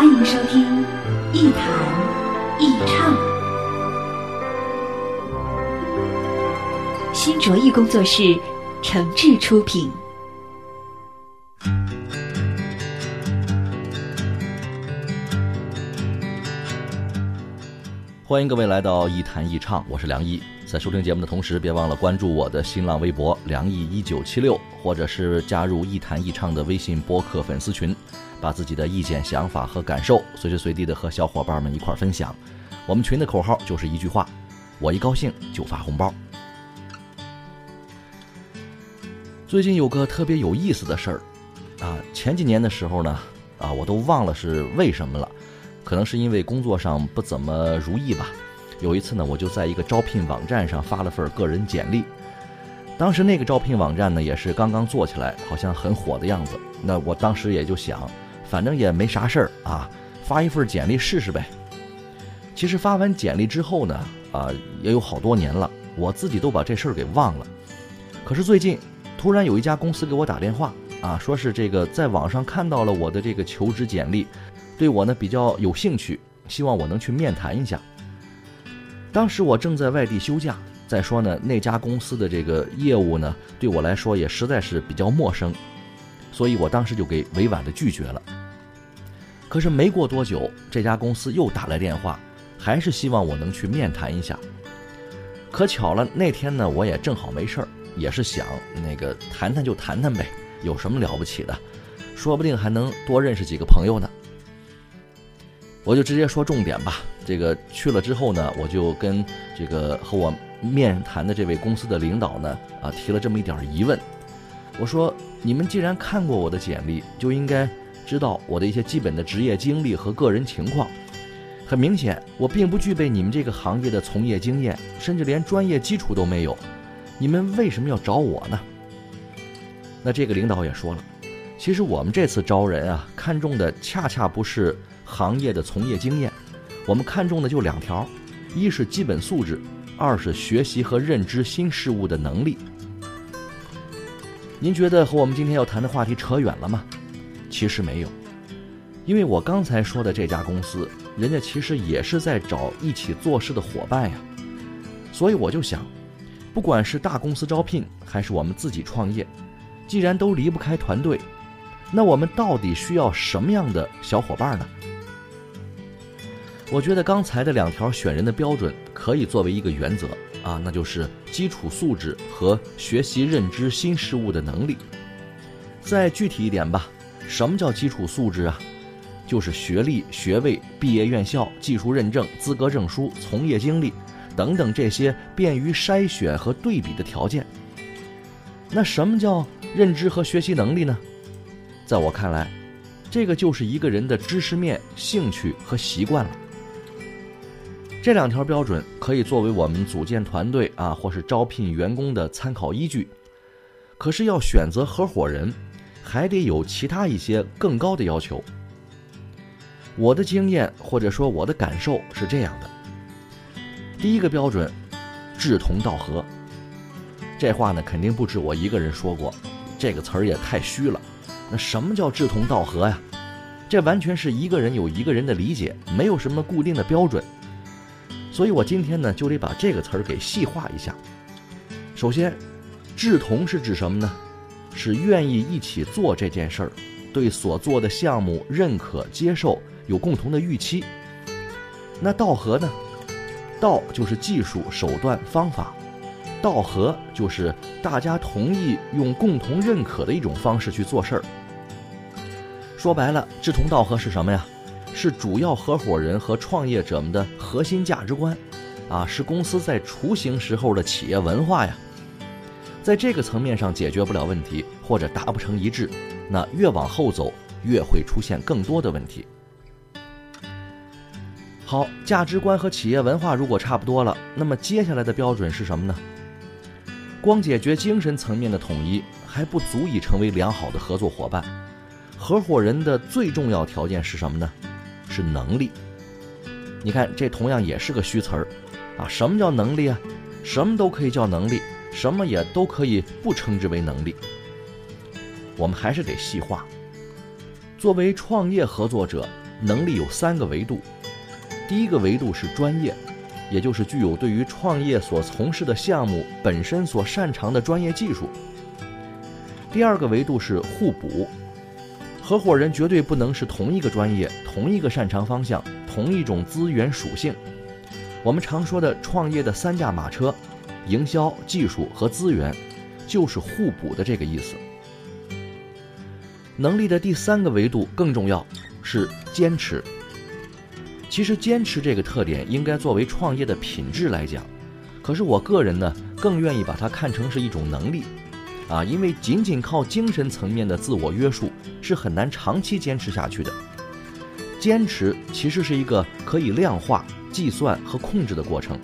欢迎收听一谈一唱，新卓艺工作室诚挚出品。欢迎各位来到一谈一唱，我是梁毅。在收听节目的同时，别忘了关注我的新浪微博“梁毅一九七六”，或者是加入一谈一唱的微信播客粉丝群，把自己的意见、想法和感受随时随地的和小伙伴们一块分享。我们群的口号就是一句话：我一高兴就发红包。最近有个特别有意思的事儿，啊，前几年的时候呢，啊，我都忘了是为什么了。可能是因为工作上不怎么如意吧。有一次呢，我就在一个招聘网站上发了份个人简历。当时那个招聘网站呢，也是刚刚做起来，好像很火的样子。那我当时也就想，反正也没啥事儿啊，发一份简历试试呗。其实发完简历之后呢，啊，也有好多年了，我自己都把这事儿给忘了。可是最近，突然有一家公司给我打电话啊，说是这个在网上看到了我的这个求职简历。对我呢比较有兴趣，希望我能去面谈一下。当时我正在外地休假，再说呢那家公司的这个业务呢对我来说也实在是比较陌生，所以我当时就给委婉的拒绝了。可是没过多久，这家公司又打来电话，还是希望我能去面谈一下。可巧了，那天呢我也正好没事儿，也是想那个谈谈就谈谈呗，有什么了不起的，说不定还能多认识几个朋友呢。我就直接说重点吧。这个去了之后呢，我就跟这个和我面谈的这位公司的领导呢，啊，提了这么一点疑问。我说：你们既然看过我的简历，就应该知道我的一些基本的职业经历和个人情况。很明显，我并不具备你们这个行业的从业经验，甚至连专业基础都没有。你们为什么要找我呢？那这个领导也说了，其实我们这次招人啊，看重的恰恰不是。行业的从业经验，我们看重的就两条：一是基本素质，二是学习和认知新事物的能力。您觉得和我们今天要谈的话题扯远了吗？其实没有，因为我刚才说的这家公司，人家其实也是在找一起做事的伙伴呀。所以我就想，不管是大公司招聘，还是我们自己创业，既然都离不开团队，那我们到底需要什么样的小伙伴呢？我觉得刚才的两条选人的标准可以作为一个原则啊，那就是基础素质和学习认知新事物的能力。再具体一点吧，什么叫基础素质啊？就是学历、学位、毕业院校、技术认证、资格证书、从业经历等等这些便于筛选和对比的条件。那什么叫认知和学习能力呢？在我看来，这个就是一个人的知识面、兴趣和习惯了。这两条标准可以作为我们组建团队啊，或是招聘员工的参考依据。可是要选择合伙人，还得有其他一些更高的要求。我的经验或者说我的感受是这样的：第一个标准，志同道合。这话呢，肯定不止我一个人说过，这个词儿也太虚了。那什么叫志同道合呀？这完全是一个人有一个人的理解，没有什么固定的标准。所以我今天呢，就得把这个词儿给细化一下。首先，志同是指什么呢？是愿意一起做这件事儿，对所做的项目认可、接受，有共同的预期。那道合呢？道就是技术手段方法，道合就是大家同意用共同认可的一种方式去做事儿。说白了，志同道合是什么呀？是主要合伙人和创业者们的核心价值观，啊，是公司在雏形时候的企业文化呀。在这个层面上解决不了问题，或者达不成一致，那越往后走，越会出现更多的问题。好，价值观和企业文化如果差不多了，那么接下来的标准是什么呢？光解决精神层面的统一还不足以成为良好的合作伙伴。合伙人的最重要条件是什么呢？是能力。你看，这同样也是个虚词儿啊！什么叫能力啊？什么都可以叫能力，什么也都可以不称之为能力。我们还是得细化。作为创业合作者，能力有三个维度。第一个维度是专业，也就是具有对于创业所从事的项目本身所擅长的专业技术。第二个维度是互补，合伙人绝对不能是同一个专业、同一个擅长方向。同一种资源属性，我们常说的创业的三驾马车，营销、技术和资源，就是互补的这个意思。能力的第三个维度更重要，是坚持。其实坚持这个特点应该作为创业的品质来讲，可是我个人呢更愿意把它看成是一种能力，啊，因为仅仅靠精神层面的自我约束是很难长期坚持下去的。坚持其实是一个可以量化、计算和控制的过程，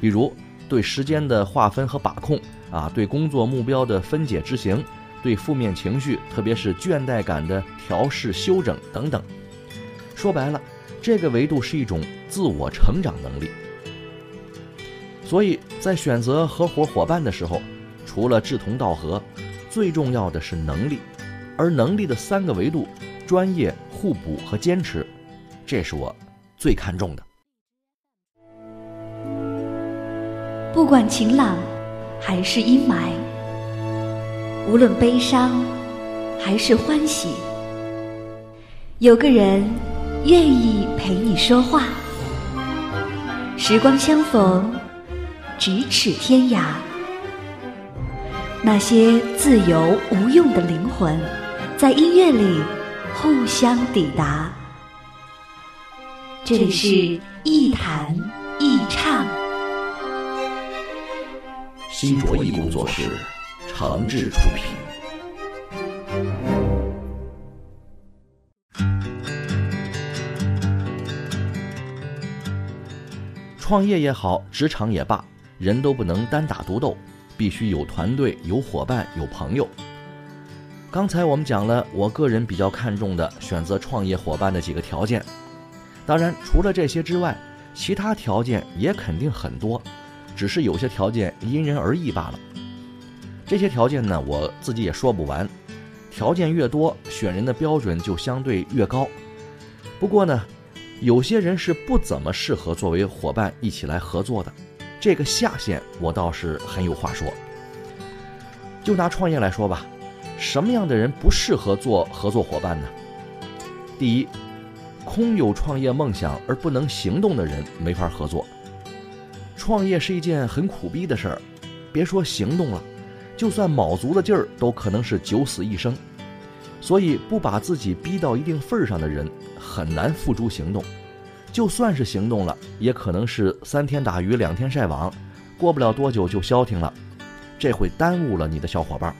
比如对时间的划分和把控啊，对工作目标的分解执行，对负面情绪，特别是倦怠感的调试修整等等。说白了，这个维度是一种自我成长能力。所以在选择合伙伙伴的时候，除了志同道合，最重要的是能力，而能力的三个维度。专业、互补和坚持，这是我最看重的。不管晴朗还是阴霾，无论悲伤还是欢喜，有个人愿意陪你说话。时光相逢，咫尺天涯。那些自由无用的灵魂，在音乐里。互相抵达。这里是一谈一唱，新卓艺工作室诚挚出品。创业也好，职场也罢，人都不能单打独斗，必须有团队、有伙伴、有朋友。刚才我们讲了我个人比较看重的选择创业伙伴的几个条件，当然除了这些之外，其他条件也肯定很多，只是有些条件因人而异罢了。这些条件呢，我自己也说不完，条件越多，选人的标准就相对越高。不过呢，有些人是不怎么适合作为伙伴一起来合作的，这个下限我倒是很有话说。就拿创业来说吧。什么样的人不适合做合作伙伴呢？第一，空有创业梦想而不能行动的人没法合作。创业是一件很苦逼的事儿，别说行动了，就算卯足了劲儿，都可能是九死一生。所以，不把自己逼到一定份儿上的人，很难付诸行动。就算是行动了，也可能是三天打鱼两天晒网，过不了多久就消停了，这会耽误了你的小伙伴。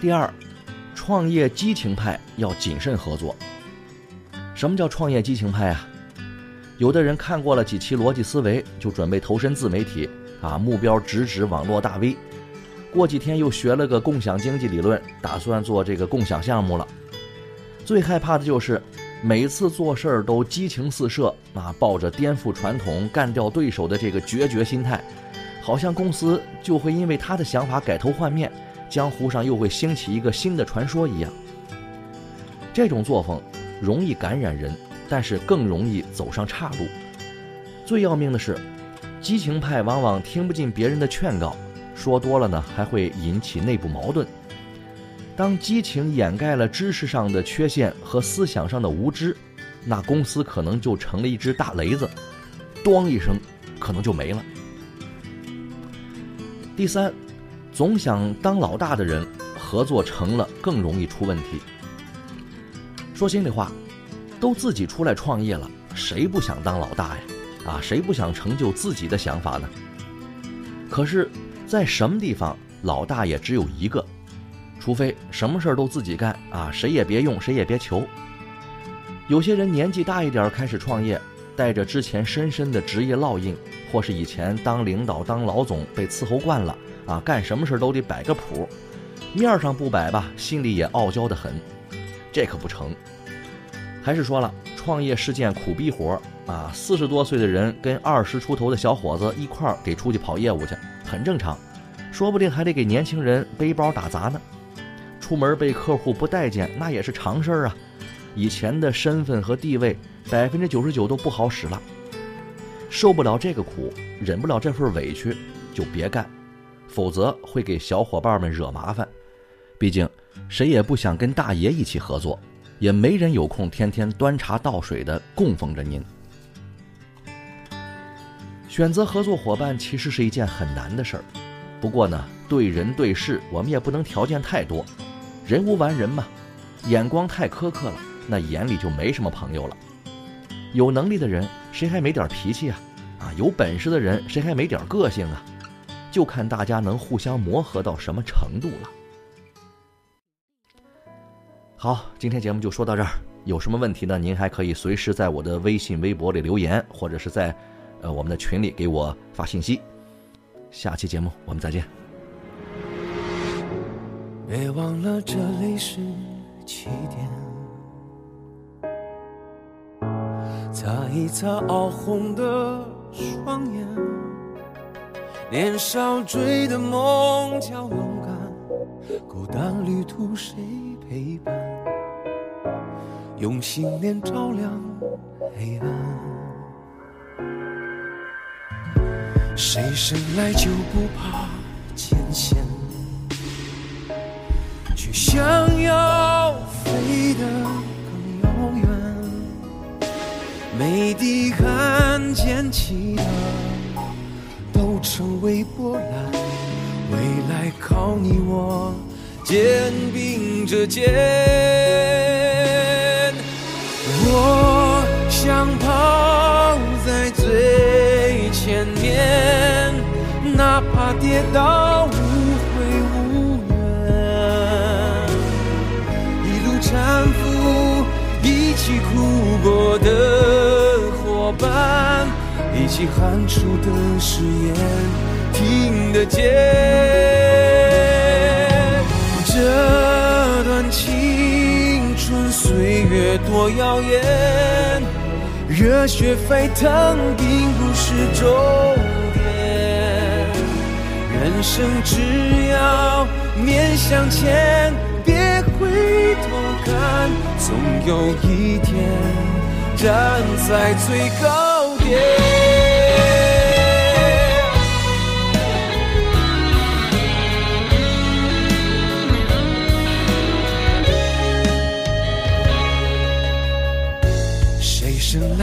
第二，创业激情派要谨慎合作。什么叫创业激情派啊？有的人看过了几期逻辑思维，就准备投身自媒体，啊，目标直指网络大 V。过几天又学了个共享经济理论，打算做这个共享项目了。最害怕的就是每次做事儿都激情四射，啊，抱着颠覆传统、干掉对手的这个决绝心态，好像公司就会因为他的想法改头换面。江湖上又会兴起一个新的传说一样，这种作风容易感染人，但是更容易走上岔路。最要命的是，激情派往往听不进别人的劝告，说多了呢还会引起内部矛盾。当激情掩盖了知识上的缺陷和思想上的无知，那公司可能就成了一只大雷子，咣一声，可能就没了。第三。总想当老大的人，合作成了更容易出问题。说心里话，都自己出来创业了，谁不想当老大呀？啊，谁不想成就自己的想法呢？可是，在什么地方，老大也只有一个，除非什么事儿都自己干啊，谁也别用，谁也别求。有些人年纪大一点开始创业，带着之前深深的职业烙印，或是以前当领导当老总被伺候惯了啊，干什么事儿都得摆个谱，面上不摆吧，心里也傲娇的很，这可不成。还是说了，创业是件苦逼活儿啊，四十多岁的人跟二十出头的小伙子一块儿给出去跑业务去，很正常，说不定还得给年轻人背包打杂呢。出门被客户不待见，那也是常事儿啊。以前的身份和地位，百分之九十九都不好使了。受不了这个苦，忍不了这份委屈，就别干，否则会给小伙伴们惹麻烦。毕竟，谁也不想跟大爷一起合作，也没人有空天天端茶倒水的供奉着您。选择合作伙伴其实是一件很难的事儿，不过呢，对人对事，我们也不能条件太多。人无完人嘛，眼光太苛刻了，那眼里就没什么朋友了。有能力的人，谁还没点脾气啊？啊，有本事的人，谁还没点个性啊？就看大家能互相磨合到什么程度了。好，今天节目就说到这儿。有什么问题呢？您还可以随时在我的微信、微博里留言，或者是在呃我们的群里给我发信息。下期节目我们再见。别忘了，这里是起点。擦一擦熬红的双眼，年少追的梦叫勇敢，孤单旅途谁陪伴？用信念照亮黑暗。谁生来就不怕艰险？却想要飞得更遥远，每滴汗溅起的都成为波澜，未来靠你我肩并着肩。我想跑在最前面，哪怕跌倒。一起喊出的誓言，听得见。这段青春岁月多耀眼，热血沸腾并不是终点，人生只要面向前，别回头看。总有一天站在最高点。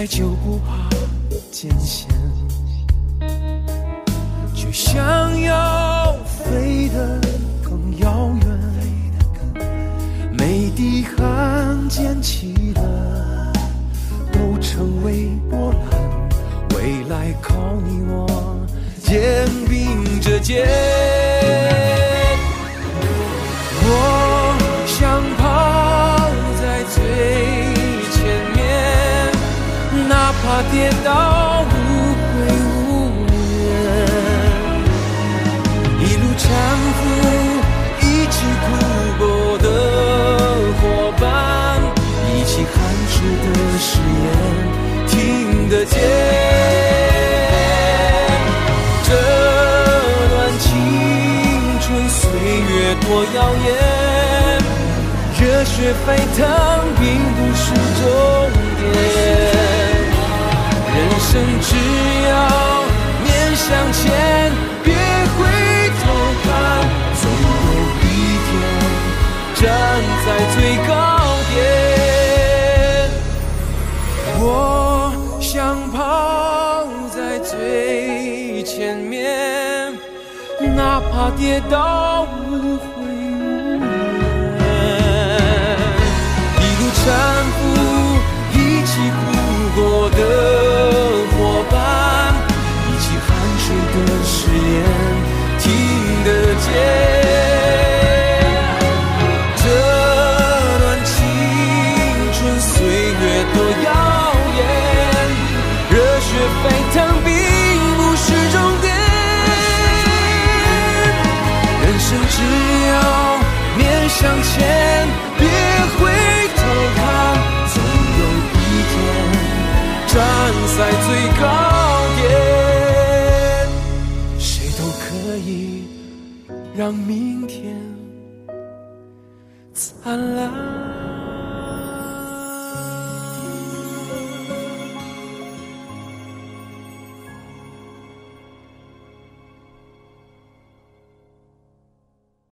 爱就不怕艰险，却想要飞得更遥远，每滴汗。溅起的都成为波澜，未来靠你我肩并着肩。跌倒无悔无怨，一路搀扶，一起哭过的伙伴。一起喊出的誓言听得见，这段青春岁月多耀眼，热血沸腾并不是终点。人生只要面向前，别回头看，总有一天站在最高点。我想跑在最前面，哪怕跌倒无向前别回头看总有一天站在最高点谁都可以让明天灿烂。